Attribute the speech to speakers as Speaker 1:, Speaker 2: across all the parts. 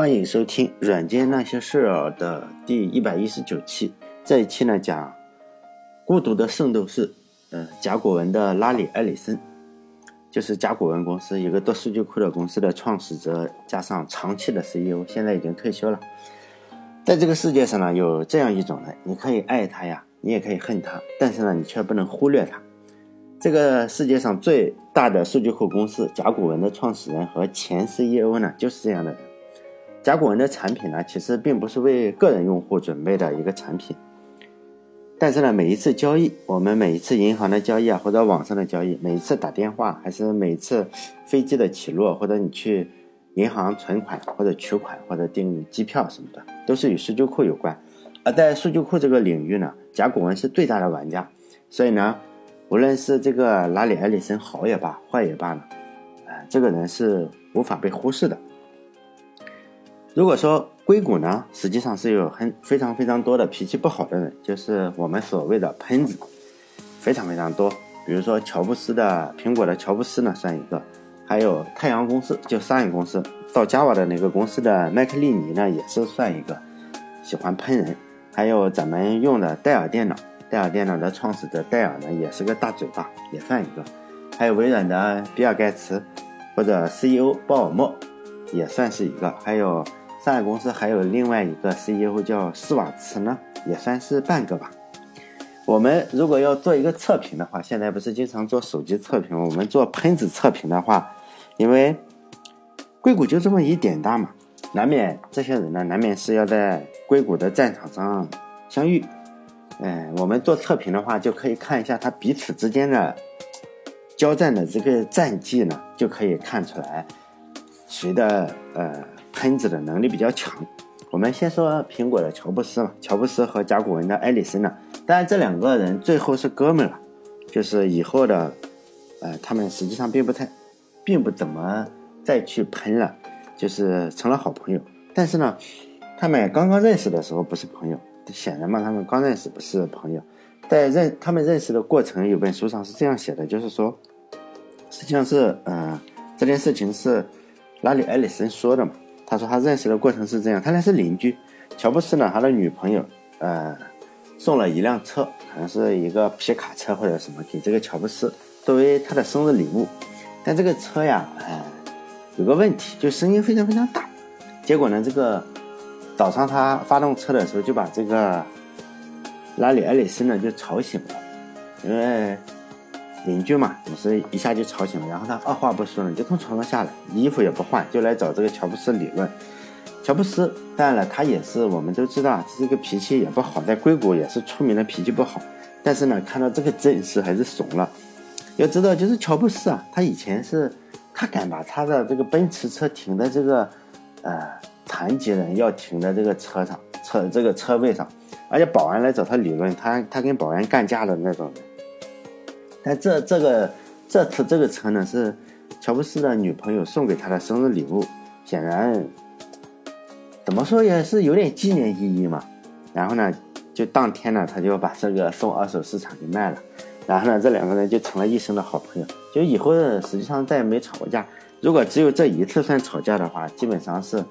Speaker 1: 欢迎收听《软件那些事儿》的第一百一十九期。这一期呢讲孤独的圣斗士，呃，甲骨文的拉里·埃里森，就是甲骨文公司一个做数据库的公司的创始者，加上长期的 CEO，现在已经退休了。在这个世界上呢，有这样一种人，你可以爱他呀，你也可以恨他，但是呢，你却不能忽略他。这个世界上最大的数据库公司甲骨文的创始人和前 CEO 呢，就是这样的人。甲骨文的产品呢，其实并不是为个人用户准备的一个产品，但是呢，每一次交易，我们每一次银行的交易啊，或者网上的交易，每一次打电话，还是每一次飞机的起落，或者你去银行存款或者取款或者订机票什么的，都是与数据库有关。而在数据库这个领域呢，甲骨文是最大的玩家，所以呢，无论是这个拉里·埃里森好也罢，坏也罢呢，啊，这个人是无法被忽视的。如果说硅谷呢，实际上是有很非常非常多的脾气不好的人，就是我们所谓的喷子，非常非常多。比如说乔布斯的苹果的乔布斯呢，算一个；还有太阳公司就商业公司到 Java 的那个公司的麦克利尼呢，也是算一个喜欢喷人。还有咱们用的戴尔电脑，戴尔电脑的创始者戴尔呢，也是个大嘴巴，也算一个。还有微软的比尔盖茨或者 CEO 鲍尔默，也算是一个。还有。上海公司还有另外一个 CEO 叫施瓦茨呢，也算是半个吧。我们如果要做一个测评的话，现在不是经常做手机测评，我们做喷子测评的话，因为硅谷就这么一点大嘛，难免这些人呢，难免是要在硅谷的战场上相遇。嗯，我们做测评的话，就可以看一下他彼此之间的交战的这个战绩呢，就可以看出来谁的呃。喷子的能力比较强。我们先说苹果的乔布斯嘛，乔布斯和甲骨文的埃里森呢，当然这两个人最后是哥们了，就是以后的，呃，他们实际上并不太，并不怎么再去喷了，就是成了好朋友。但是呢，他们刚刚认识的时候不是朋友，显然嘛，他们刚认识不是朋友。在认他们认识的过程，有本书上是这样写的，就是说，实际上是，嗯，这件事情是拉里埃里森说的嘛。他说他认识的过程是这样，他俩是邻居。乔布斯呢，他的女朋友，呃，送了一辆车，可能是一个皮卡车或者什么，给这个乔布斯作为他的生日礼物。但这个车呀，呃，有个问题，就声音非常非常大。结果呢，这个早上他发动车的时候，就把这个拉里·埃里森呢就吵醒了，因为。邻居嘛，总是一下就吵醒了，然后他二话不说呢，就从床上下来，衣服也不换，就来找这个乔布斯理论。乔布斯当然了，他也是我们都知道，这个脾气也不好，在硅谷也是出名的脾气不好。但是呢，看到这个阵势还是怂了。要知道，就是乔布斯啊，他以前是，他敢把他的这个奔驰车停在这个，呃，残疾人要停的这个车上，车这个车位上，而且保安来找他理论，他他跟保安干架的那种人。但这这个这次这个车呢是乔布斯的女朋友送给他的生日礼物，显然怎么说也是有点纪念意义嘛。然后呢，就当天呢他就把这个送二手市场给卖了。然后呢，这两个人就成了一生的好朋友，就以后实际上再也没吵过架。如果只有这一次算吵架的话，基本上是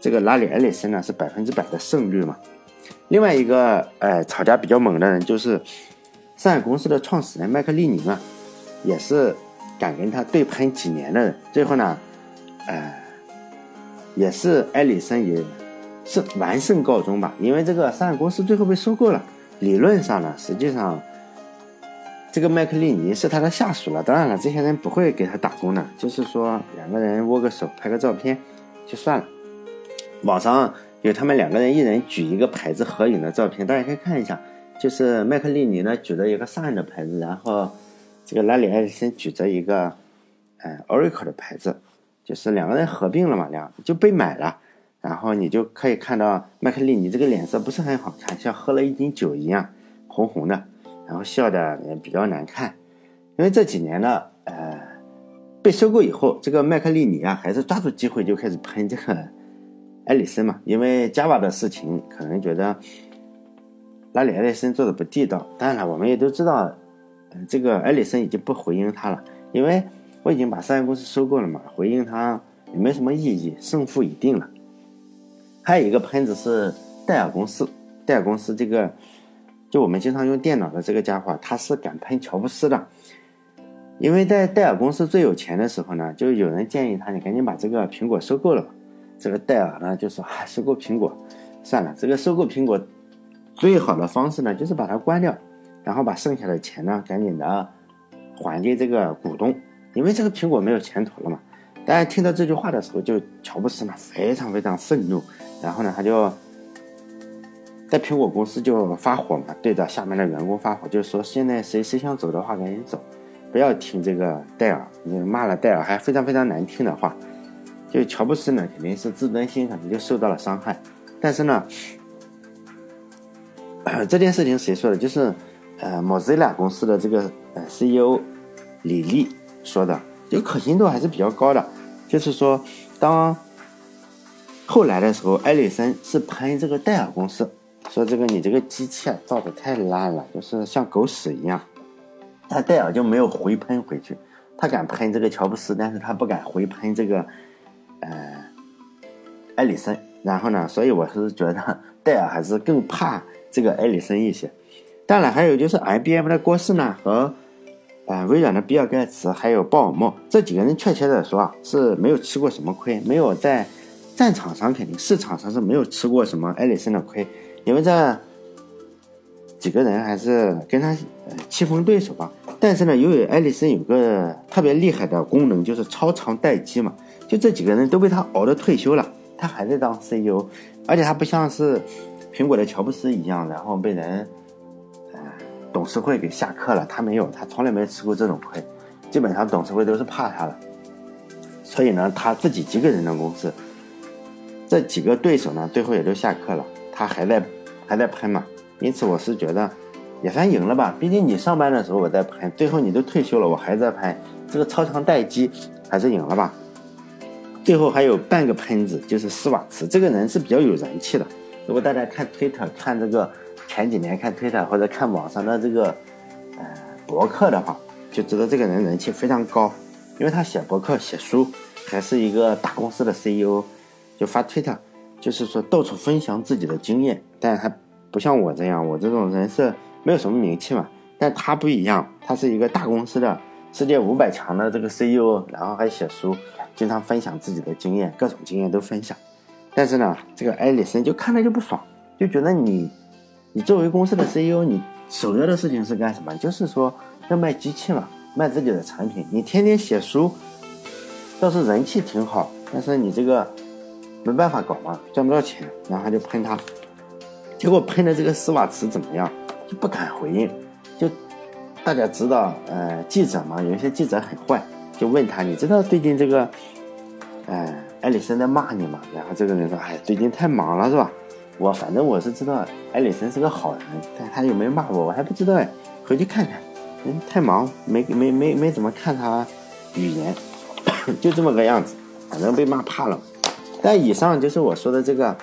Speaker 1: 这个拉里·埃里森呢是百分之百的胜率嘛。另外一个呃吵架比较猛的人就是。上海公司的创始人麦克利尼啊，也是敢跟他对喷几年的人。最后呢，呃，也是埃里森也是完胜告终吧。因为这个上海公司最后被收购了。理论上呢，实际上这个麦克利尼是他的下属了。当然了，这些人不会给他打工的，就是说两个人握个手、拍个照片就算了。网上有他们两个人一人举一个牌子合影的照片，大家可以看一下。就是麦克利尼呢举着一个上海的牌子，然后这个拉里·埃里森举着一个呃 Oracle 的牌子，就是两个人合并了嘛，两就被买了。然后你就可以看到麦克利尼这个脸色不是很好看，像喝了一斤酒一样红红的，然后笑的也比较难看。因为这几年呢，呃，被收购以后，这个麦克利尼啊还是抓住机会就开始喷这个埃里森嘛，因为 Java 的事情可能觉得。拉里·埃里森做的不地道，当然了，我们也都知道，嗯，这个埃里森已经不回应他了，因为我已经把商业公司收购了嘛，回应他也没什么意义，胜负已定了。还有一个喷子是戴尔公司，戴尔公司这个就我们经常用电脑的这个家伙，他是敢喷乔布斯的。因为在戴尔公司最有钱的时候呢，就有人建议他，你赶紧把这个苹果收购了吧。这个戴尔呢就说，啊，收购苹果，算了，这个收购苹果最好的方式呢，就是把它关掉，然后把剩下的钱呢，赶紧的还给这个股东，因为这个苹果没有前途了嘛。大家听到这句话的时候，就乔布斯呢非常非常愤怒，然后呢他就在苹果公司就发火嘛，对着下面的员工发火，就是说现在谁谁想走的话赶紧走。不要听这个戴尔，你骂了戴尔还非常非常难听的话，就乔布斯呢肯定是自尊心肯定就受到了伤害。但是呢，这件事情谁说的？就是呃，Mozilla 公司的这个呃 CEO 李丽说的，就可信度还是比较高的。就是说，当后来的时候，埃里森是喷这个戴尔公司，说这个你这个机器造的太烂了，就是像狗屎一样。他戴尔就没有回喷回去，他敢喷这个乔布斯，但是他不敢回喷这个，呃，埃里森。然后呢，所以我是觉得戴尔还是更怕这个埃里森一些。当然，还有就是 IBM 的郭士呢和，呃，微软的比尔盖茨还有鲍尔默这几个人，确切的说啊，是没有吃过什么亏，没有在战场上肯定市场上是没有吃过什么埃里森的亏，因为这。几个人还是跟他棋逢对手吧，但是呢，由于艾利森有个特别厉害的功能，就是超长待机嘛，就这几个人都被他熬的退休了，他还在当 CEO，而且他不像是苹果的乔布斯一样，然后被人呃董事会给下课了，他没有，他从来没吃过这种亏，基本上董事会都是怕他的，所以呢，他自己几个人的公司，这几个对手呢，最后也都下课了，他还在还在喷嘛。因此，我是觉得也算赢了吧。毕竟你上班的时候我在喷，最后你都退休了，我还在喷，这个超长待机还是赢了吧。最后还有半个喷子，就是施瓦茨这个人是比较有人气的。如果大家看推特，看这个前几年看推特或者看网上的这个呃博客的话，就知道这个人人气非常高，因为他写博客、写书，还是一个大公司的 CEO，就发推特，就是说到处分享自己的经验，但还。不像我这样，我这种人是没有什么名气嘛。但他不一样，他是一个大公司的世界五百强的这个 CEO，然后还写书，经常分享自己的经验，各种经验都分享。但是呢，这个埃里森就看着就不爽，就觉得你，你作为公司的 CEO，你首要的事情是干什么？就是说要卖机器嘛，卖自己的产品。你天天写书，倒是人气挺好，但是你这个没办法搞嘛，赚不到钱，然后就喷他。结果喷的这个施瓦茨怎么样？就不敢回应。就大家知道，呃，记者嘛，有些记者很坏，就问他：“你知道最近这个，呃，艾里森在骂你嘛？”然后这个人说：“哎，最近太忙了，是吧？我反正我是知道艾里森是个好人，但他有没有骂我，我还不知道哎，回去看看。嗯，太忙，没没没没怎么看他语言，就这么个样子，反正被骂怕了。但以上就是我说的这个。”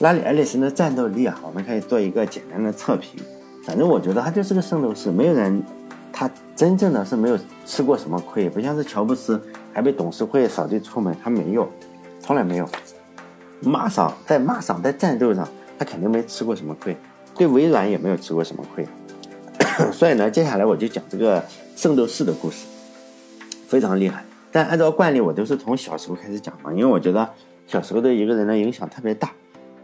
Speaker 1: 拉里·埃里森的战斗力啊，我们可以做一个简单的测评。反正我觉得他就是个圣斗士，没有人，他真正的是没有吃过什么亏，不像是乔布斯还被董事会扫地出门，他没有，从来没有。骂上在骂上在战斗上，他肯定没吃过什么亏，对微软也没有吃过什么亏。所以呢，接下来我就讲这个圣斗士的故事，非常厉害。但按照惯例，我都是从小时候开始讲嘛，因为我觉得小时候对一个人的影响特别大。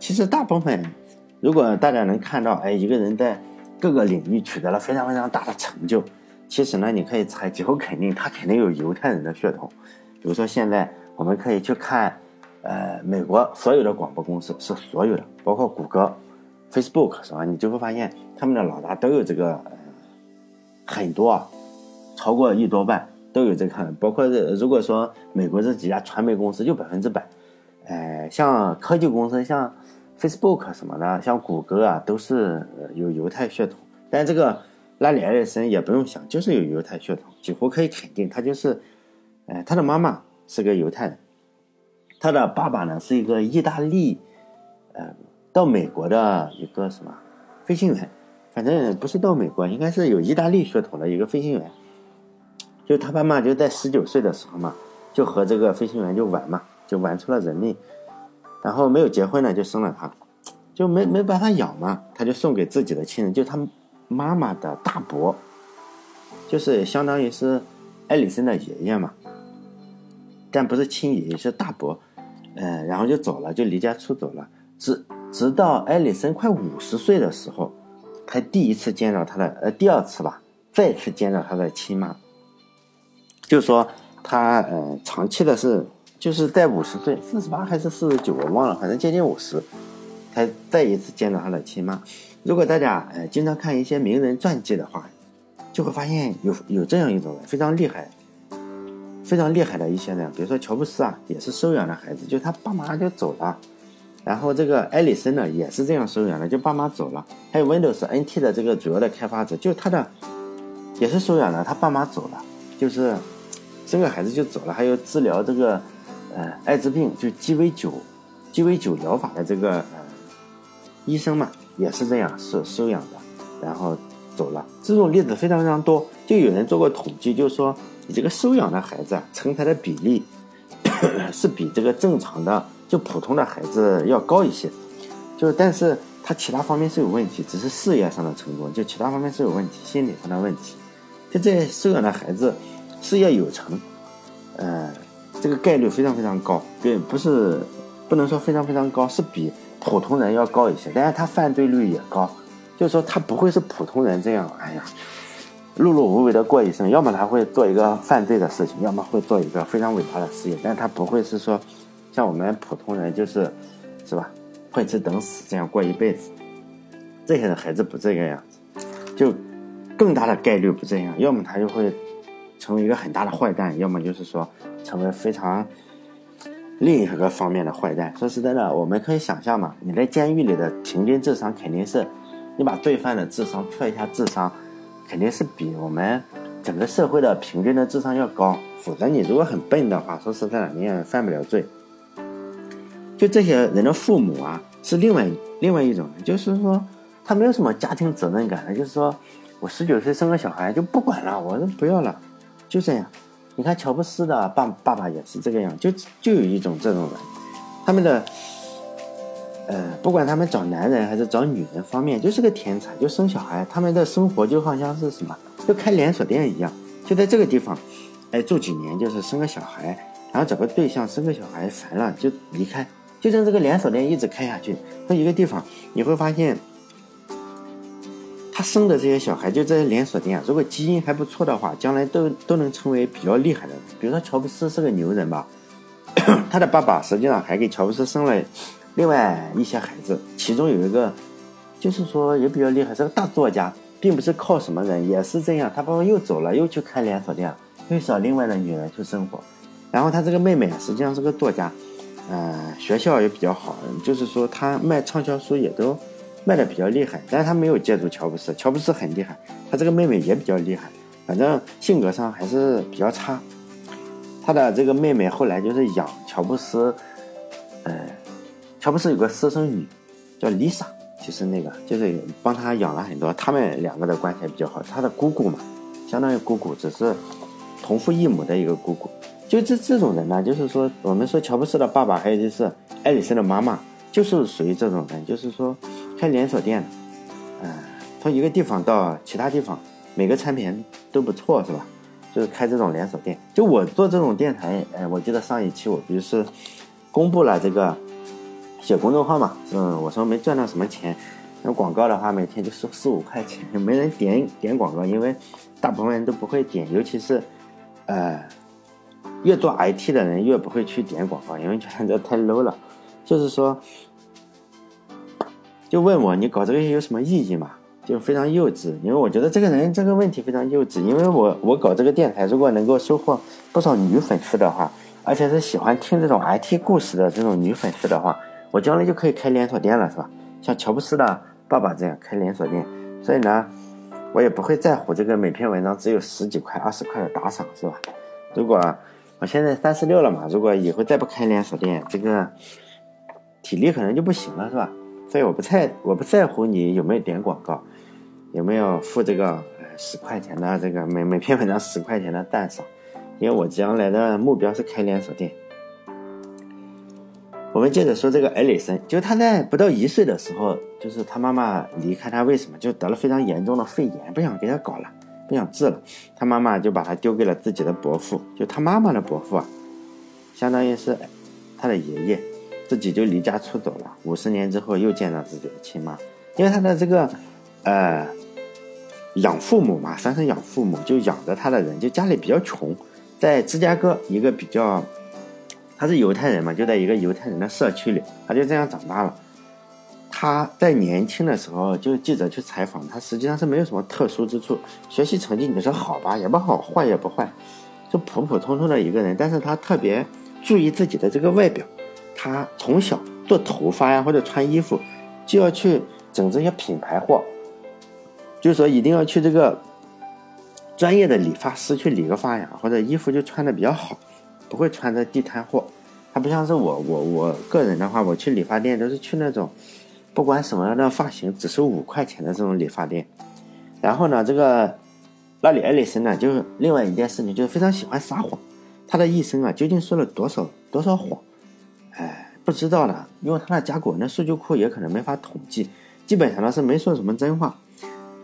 Speaker 1: 其实大部分，如果大家能看到，哎，一个人在各个领域取得了非常非常大的成就，其实呢，你可以猜，几乎肯定他肯定有犹太人的血统。比如说现在我们可以去看，呃，美国所有的广播公司是所有的，包括谷歌、Facebook 是吧？你就会发现他们的老大都有这个，很多，啊，超过一多半都有这个。包括如果说美国这几家传媒公司，就百分之百，哎，像科技公司像。Facebook 什么的，像谷歌啊，都是有犹太血统。但这个拉里·埃里森也不用想，就是有犹太血统，几乎可以肯定他就是，哎，他的妈妈是个犹太人，他的爸爸呢是一个意大利，呃，到美国的一个什么飞行员，反正不是到美国，应该是有意大利血统的一个飞行员。就他爸妈就在十九岁的时候嘛，就和这个飞行员就玩嘛，就玩出了人命。然后没有结婚呢就生了他，就没没办法养嘛，他就送给自己的亲人，就他们妈妈的大伯，就是相当于是艾里森的爷爷嘛，但不是亲爷爷，是大伯，嗯，然后就走了，就离家出走了，直直到艾里森快五十岁的时候，才第一次见到他的，呃，第二次吧，再次见到他的亲妈，就说他，呃，长期的是。就是在五十岁，四十八还是四十九，我忘了，反正接近五十，才再一次见到他的亲妈。如果大家呃经常看一些名人传记的话，就会发现有有这样一种人非常厉害，非常厉害的一些人，比如说乔布斯啊，也是收养的孩子，就他爸妈就走了。然后这个艾里森呢，也是这样收养的，就爸妈走了。还有 Windows NT 的这个主要的开发者，就他的也是收养的，他爸妈走了，就是生个孩子就走了。还有治疗这个。呃，艾滋病就鸡尾酒，鸡尾酒疗法的这个呃医生嘛，也是这样收收养的，然后走了。这种例子非常非常多，就有人做过统计，就是说你这个收养的孩子啊，成才的比例 是比这个正常的就普通的孩子要高一些，就但是他其他方面是有问题，只是事业上的成功，就其他方面是有问题，心理上的问题。就这收养的孩子事业有成，呃。这个概率非常非常高，对，不是不能说非常非常高，是比普通人要高一些。但是他犯罪率也高，就是说他不会是普通人这样，哎呀，碌碌无为的过一生。要么他会做一个犯罪的事情，要么会做一个非常伟大的事业。但他不会是说像我们普通人，就是是吧，混吃等死这样过一辈子。这些的孩子不这个样子，就更大的概率不这样，要么他就会。成为一个很大的坏蛋，要么就是说成为非常另一个方面的坏蛋。说实在的，我们可以想象嘛，你在监狱里的平均智商肯定是，你把罪犯的智商测一下智商，肯定是比我们整个社会的平均的智商要高。否则你如果很笨的话，说实在的，你也犯不了罪。就这些人的父母啊，是另外另外一种，就是说他没有什么家庭责任感的，就是说我十九岁生个小孩就不管了，我都不要了。就这样，你看乔布斯的爸爸爸也是这个样，就就有一种这种人，他们的，呃，不管他们找男人还是找女人方面，就是个天才，就生小孩，他们的生活就好像是什么，就开连锁店一样，就在这个地方，哎，住几年就是生个小孩，然后找个对象生个小孩，烦了就离开，就像这个连锁店一直开下去，在一个地方你会发现。他生的这些小孩就这些连锁店，如果基因还不错的话，将来都都能成为比较厉害的。比如说乔布斯是个牛人吧，他的爸爸实际上还给乔布斯生了另外一些孩子，其中有一个就是说也比较厉害，是个大作家，并不是靠什么人，也是这样。他爸爸又走了，又去开连锁店，又找另外的女人去生活。然后他这个妹妹实际上是个作家，嗯，学校也比较好，就是说他卖畅销书也都。卖的比较厉害，但是他没有借助乔布斯，乔布斯很厉害，他这个妹妹也比较厉害，反正性格上还是比较差。他的这个妹妹后来就是养乔布斯，呃，乔布斯有个私生女叫 Lisa，就是那个就是帮他养了很多，他们两个的关系比较好。他的姑姑嘛，相当于姑姑，只是同父异母的一个姑姑。就这这种人呢，就是说我们说乔布斯的爸爸，还有就是艾里森的妈妈，就是属于这种人，就是说。开连锁店，嗯，从一个地方到其他地方，每个产品都不错，是吧？就是开这种连锁店。就我做这种电台，哎，我记得上一期我不是公布了这个写公众号嘛，嗯，我说没赚到什么钱，那广告的话每天就收四五块钱，没人点点广告，因为大部分人都不会点，尤其是呃，越做 IT 的人越不会去点广告，因为觉得这太 low 了，就是说。就问我你搞这个有什么意义嘛？就非常幼稚，因为我觉得这个人这个问题非常幼稚。因为我我搞这个电台，如果能够收获不少女粉丝的话，而且是喜欢听这种 IT 故事的这种女粉丝的话，我将来就可以开连锁店了，是吧？像乔布斯的爸爸这样开连锁店。所以呢，我也不会在乎这个每篇文章只有十几块、二十块的打赏，是吧？如果我现在三十六了嘛，如果以后再不开连锁店，这个体力可能就不行了，是吧？所以我不太我不在乎你有没有点广告，有没有付这个十块钱的这个每每篇文章十块钱的赞赏，因为我将来的目标是开连锁店。我们接着说这个艾里森，就他在不到一岁的时候，就是他妈妈离开他，为什么？就得了非常严重的肺炎，不想给他搞了，不想治了，他妈妈就把他丢给了自己的伯父，就他妈妈的伯父啊，相当于是他的爷爷，自己就离家出走了。五十年之后又见到自己的亲妈，因为他的这个呃养父母嘛，算是养父母，就养着他的人，就家里比较穷，在芝加哥一个比较。他是犹太人嘛，就在一个犹太人的社区里，他就这样长大了。他在年轻的时候，就记者去采访他，实际上是没有什么特殊之处，学习成绩你说好吧也不好，坏也不坏，就普普通通的一个人。但是他特别注意自己的这个外表，他从小做头发呀或者穿衣服，就要去整这些品牌货，就是说一定要去这个专业的理发师去理个发呀，或者衣服就穿的比较好。不会穿着地摊货，他不像是我，我我个人的话，我去理发店都是去那种，不管什么样的发型，只收五块钱的这种理发店。然后呢，这个拉里·艾里森呢，就是另外一件事情，就是非常喜欢撒谎。他的一生啊，究竟说了多少多少谎，哎，不知道了，因为他的甲骨文的数据库也可能没法统计，基本上呢是没说什么真话。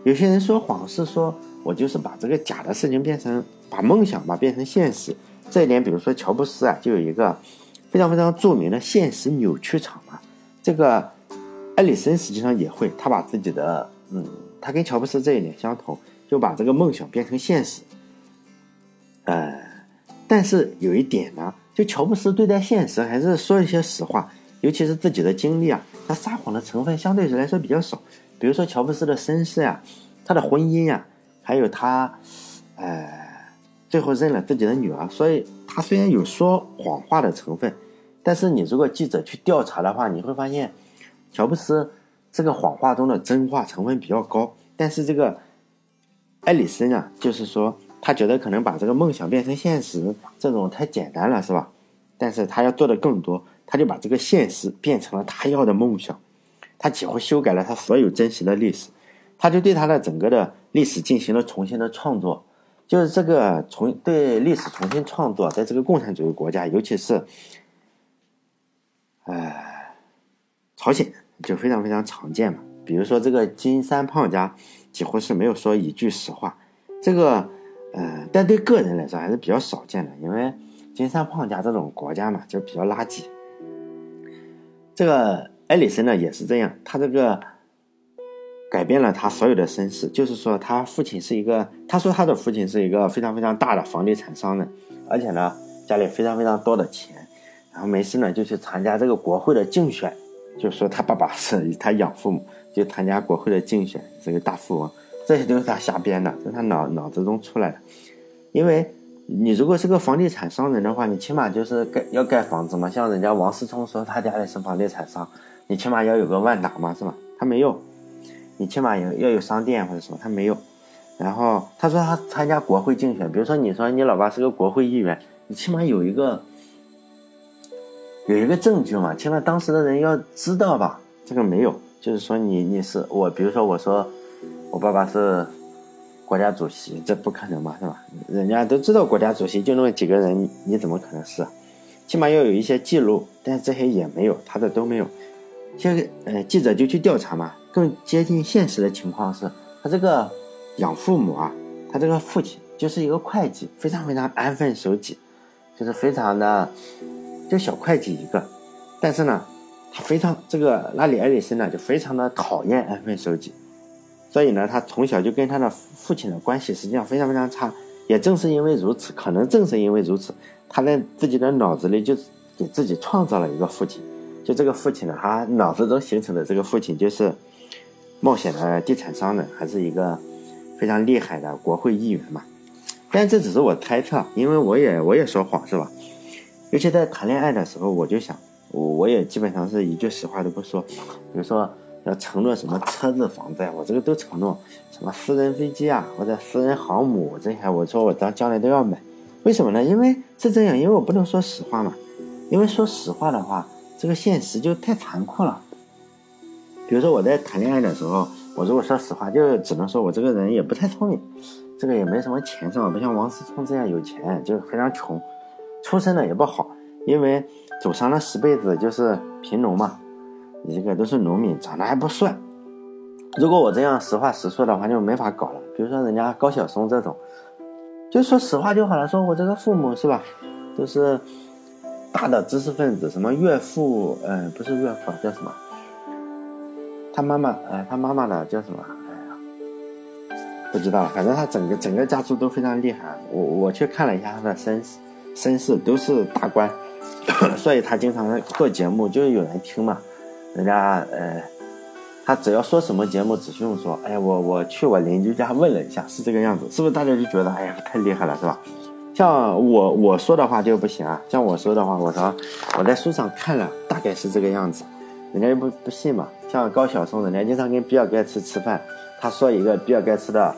Speaker 1: 有些人说谎是说我就是把这个假的事情变成，把梦想吧变成现实。这一点，比如说乔布斯啊，就有一个非常非常著名的现实扭曲场嘛。这个艾里森实际上也会，他把自己的，嗯，他跟乔布斯这一点相同，就把这个梦想变成现实。呃，但是有一点呢，就乔布斯对待现实还是说一些实话，尤其是自己的经历啊，他撒谎的成分相对来说比较少。比如说乔布斯的身世呀，他的婚姻呀，还有他，呃。最后认了自己的女儿，所以他虽然有说谎话的成分，但是你如果记者去调查的话，你会发现，乔布斯这个谎话中的真话成分比较高。但是这个艾里森啊，就是说他觉得可能把这个梦想变成现实这种太简单了，是吧？但是他要做的更多，他就把这个现实变成了他要的梦想，他几乎修改了他所有真实的历史，他就对他的整个的历史进行了重新的创作。就是这个重对历史重新创作，在这个共产主义国家，尤其是，哎，朝鲜就非常非常常见嘛。比如说这个金三胖家，几乎是没有说一句实话。这个，呃，但对个人来说还是比较少见的，因为金三胖家这种国家嘛，就比较垃圾。这个艾里森呢也是这样，他这个。改变了他所有的身世，就是说他父亲是一个，他说他的父亲是一个非常非常大的房地产商人，而且呢家里非常非常多的钱，然后没事呢就去参加这个国会的竞选，就说他爸爸是他养父母，就参加国会的竞选，这个大富翁，这些都是他瞎编的，是他脑脑子中出来的。因为你如果是个房地产商人的话，你起码就是盖要盖房子嘛，像人家王思聪说他家里是房地产商，你起码要有个万达嘛，是吧？他没有。你起码有要有商店或者什么，他没有。然后他说他参加国会竞选，比如说你说你老爸是个国会议员，你起码有一个有一个证据嘛，起码当时的人要知道吧？这个没有，就是说你你是我，比如说我说我爸爸是国家主席，这不可能嘛，是吧？人家都知道国家主席就那么几个人，你怎么可能是？起码要有一些记录，但是这些也没有，他的都没有。现在呃记者就去调查嘛。更接近现实的情况是，他这个养父母啊，他这个父亲就是一个会计，非常非常安分守己，就是非常的就小会计一个。但是呢，他非常这个拉里·埃里森呢就非常的讨厌安分守己，所以呢，他从小就跟他的父亲的关系实际上非常非常差。也正是因为如此，可能正是因为如此，他在自己的脑子里就给自己创造了一个父亲。就这个父亲呢，他脑子中形成的这个父亲就是。冒险的地产商呢，还是一个非常厉害的国会议员嘛？但这只是我猜测，因为我也我也说谎是吧？尤其在谈恋爱的时候，我就想，我我也基本上是一句实话都不说。比如说要承诺什么车子、房子呀，我这个都承诺；什么私人飞机啊，或者私人航母这些，我说我到将来都要买。为什么呢？因为是这样，因为我不能说实话嘛。因为说实话的话，这个现实就太残酷了。比如说我在谈恋爱的时候，我如果说实话，就只能说我这个人也不太聪明，这个也没什么钱，是吧？不像王思聪这样有钱，就是非常穷，出身的也不好。因为走上了十辈子就是贫农嘛，你这个都是农民，长得还不帅。如果我这样实话实说的话，就没法搞了。比如说人家高晓松这种，就说实话就好了。说我这个父母是吧，都是大的知识分子，什么岳父，嗯，不是岳父，叫什么？他妈妈，呃，他妈妈的叫什么？哎呀，不知道。反正他整个整个家族都非常厉害。我我去看了一下他的身，身世都是大官，所以他经常做节目，就是有人听嘛。人家，呃。他只要说什么节目，只需用说，哎，我我去我邻居家问了一下，是这个样子，是不是大家就觉得，哎呀，太厉害了，是吧？像我我说的话就不行啊，像我说的话，我说我在书上看了，大概是这个样子，人家又不不信嘛。像高晓松，人家经常跟比尔盖茨吃饭，他说一个比尔盖茨的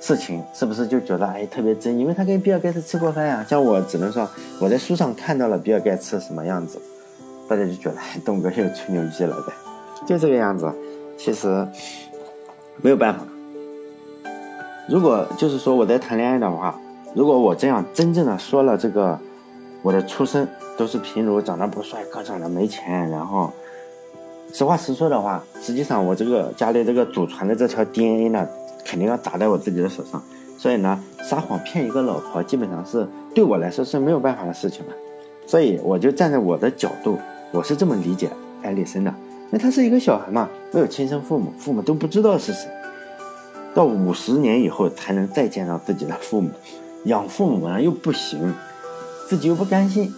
Speaker 1: 事情，是不是就觉得哎特别真？因为他跟比尔盖茨吃过饭呀。像我只能说我在书上看到了比尔盖茨什么样子，大家就觉得，东哥又吹牛逼了呗，就这个样子。其实没有办法。如果就是说我在谈恋爱的话，如果我这样真正的说了这个我的出身都是贫如，长得不帅，哥长得没钱，然后实话实说的话，实际上我这个家里这个祖传的这条 DNA 呢，肯定要砸在我自己的手上。所以呢，撒谎骗一个老婆，基本上是对我来说是没有办法的事情了。所以我就站在我的角度，我是这么理解艾丽森的。那他是一个小孩嘛，没有亲生父母，父母都不知道是谁，到五十年以后才能再见到自己的父母，养父母呢又不行，自己又不甘心，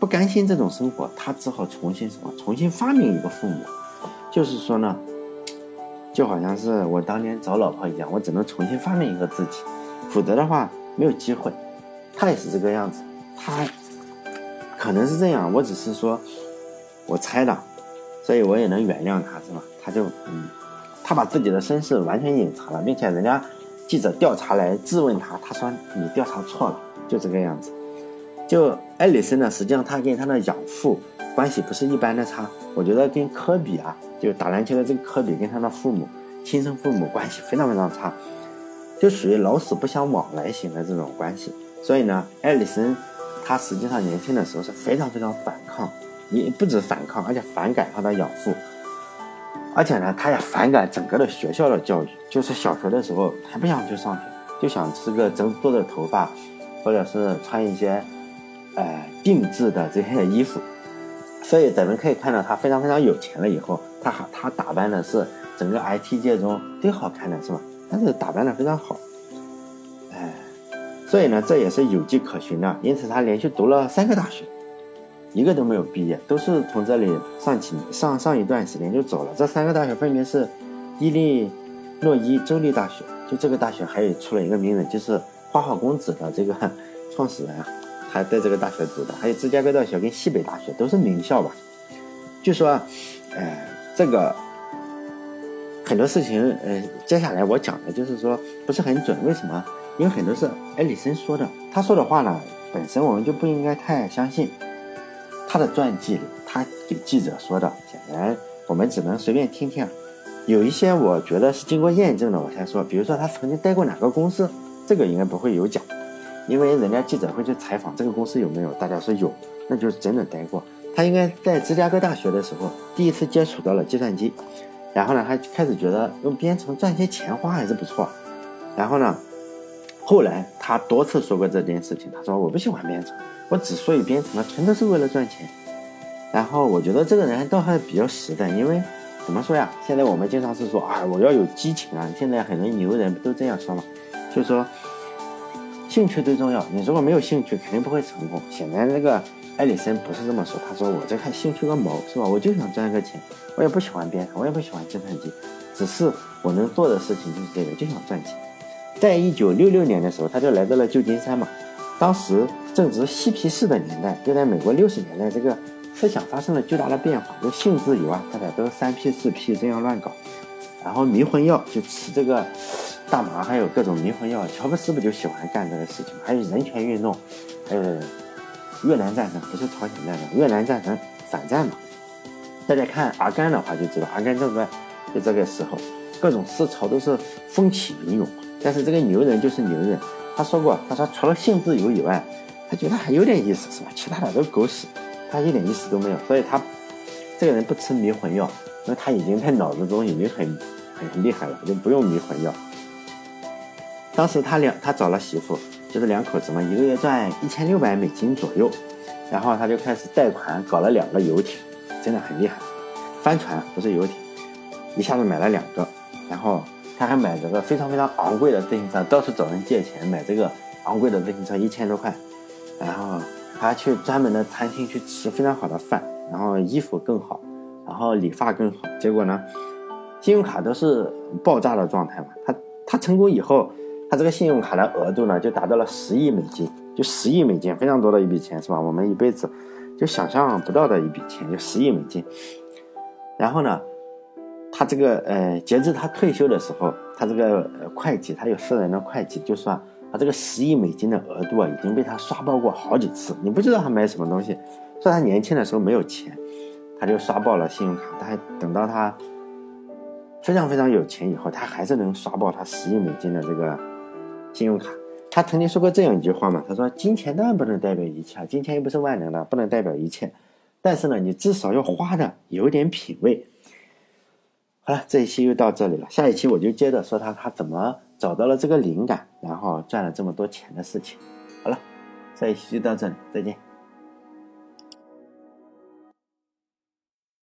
Speaker 1: 不甘心这种生活，他只好重新什么，重新发明一个父母，就是说呢，就好像是我当年找老婆一样，我只能重新发明一个自己，否则的话没有机会。他也是这个样子，他可能是这样，我只是说，我猜的。所以我也能原谅他，是吧？他就嗯，他把自己的身世完全隐藏了，并且人家记者调查来质问他，他说你调查错了，就这个样子。就艾里森呢，实际上他跟他的养父关系不是一般的差，我觉得跟科比啊，就打篮球的这个科比跟他的父母亲生父母关系非常非常差，就属于老死不相往来型的这种关系。所以呢，艾里森他实际上年轻的时候是非常非常反抗。你不止反抗，而且反感他的养父，而且呢，他也反感整个的学校的教育。就是小学的时候，他不想去上学，就想吃个整多的头发，或者是穿一些，呃，定制的这些衣服。所以咱们可以看到，他非常非常有钱了以后，他还他打扮的是整个 IT 界中最好看的，是吧？但是打扮的非常好，哎，所以呢，这也是有迹可循的。因此，他连续读了三个大学。一个都没有毕业，都是从这里上几上上一段时间就走了。这三个大学分别是伊利诺伊州立大学，就这个大学还有出了一个名人，就是花花公子的这个创始人，他在这个大学读的。还有芝加哥大学跟西北大学都是名校吧？据说，呃，这个很多事情，呃，接下来我讲的就是说不是很准。为什么？因为很多是埃里森说的，他说的话呢，本身我们就不应该太相信。他的传记里，他给记者说的，显然我们只能随便听听。有一些我觉得是经过验证的，我才说。比如说他曾经待过哪个公司，这个应该不会有假，因为人家记者会去采访这个公司有没有，大家说有，那就是真的待过。他应该在芝加哥大学的时候第一次接触到了计算机，然后呢，他开始觉得用编程赚些钱花还是不错。然后呢，后来他多次说过这件事情，他说我不喜欢编程。我之所以编程呢，全都是为了赚钱。然后我觉得这个人倒还比较实在，因为怎么说呀？现在我们经常是说啊，我要有激情啊。现在很多牛人不都这样说嘛？就说兴趣最重要。你如果没有兴趣，肯定不会成功。显然，这个艾里森不是这么说。他说：“我这看兴趣个毛，是吧？我就想赚个钱。我也不喜欢编程，我也不喜欢计算机，只是我能做的事情就是这个，就想赚钱。”在一九六六年的时候，他就来到了旧金山嘛。当时正值嬉皮士的年代，就在美国六十年代，这个思想发生了巨大的变化，就性自由啊，大家都三 P 四 P 这样乱搞，然后迷魂药就吃这个大麻，还有各种迷魂药。乔布斯不就喜欢干这个事情还有人权运动，还有越南战争，不是朝鲜战争，越南战争反战嘛。大家看阿甘的话就知道，阿甘正传就这个时候，各种思潮都是风起云涌，但是这个牛人就是牛人。他说过，他说除了性自由以外，他觉得还有点意思，是吧？其他的都狗屎。他一点意思都没有。所以他这个人不吃迷魂药，因为他已经在脑子中已经很很很厉害了，就不用迷魂药。当时他两他找了媳妇，就是两口子嘛，一个月赚一千六百美金左右，然后他就开始贷款搞了两个游艇，真的很厉害，帆船不是游艇，一下子买了两个，然后他还买这个非常非常昂贵的自行车，到处找人借钱买这个昂贵的自行车一千多块，然后他去专门的餐厅去吃非常好的饭，然后衣服更好，然后理发更好，结果呢，信用卡都是爆炸的状态嘛，他他成功以后。他这个信用卡的额度呢，就达到了十亿美金，就十亿美金，非常多的一笔钱，是吧？我们一辈子就想象不到的一笔钱，就十亿美金。然后呢，他这个呃，截至他退休的时候，他这个会计，他有私人的会计，就说他这个十亿美金的额度啊，已经被他刷爆过好几次。你不知道他买什么东西，说他年轻的时候没有钱，他就刷爆了信用卡。他还等到他非常非常有钱以后，他还是能刷爆他十亿美金的这个。信用卡，他曾经说过这样一句话嘛？他说：“金钱当然不能代表一切，金钱又不是万能的，不能代表一切。但是呢，你至少要花的有点品味。”好了，这一期就到这里了，下一期我就接着说他他怎么找到了这个灵感，然后赚了这么多钱的事情。好了，这一期就到这里，再见。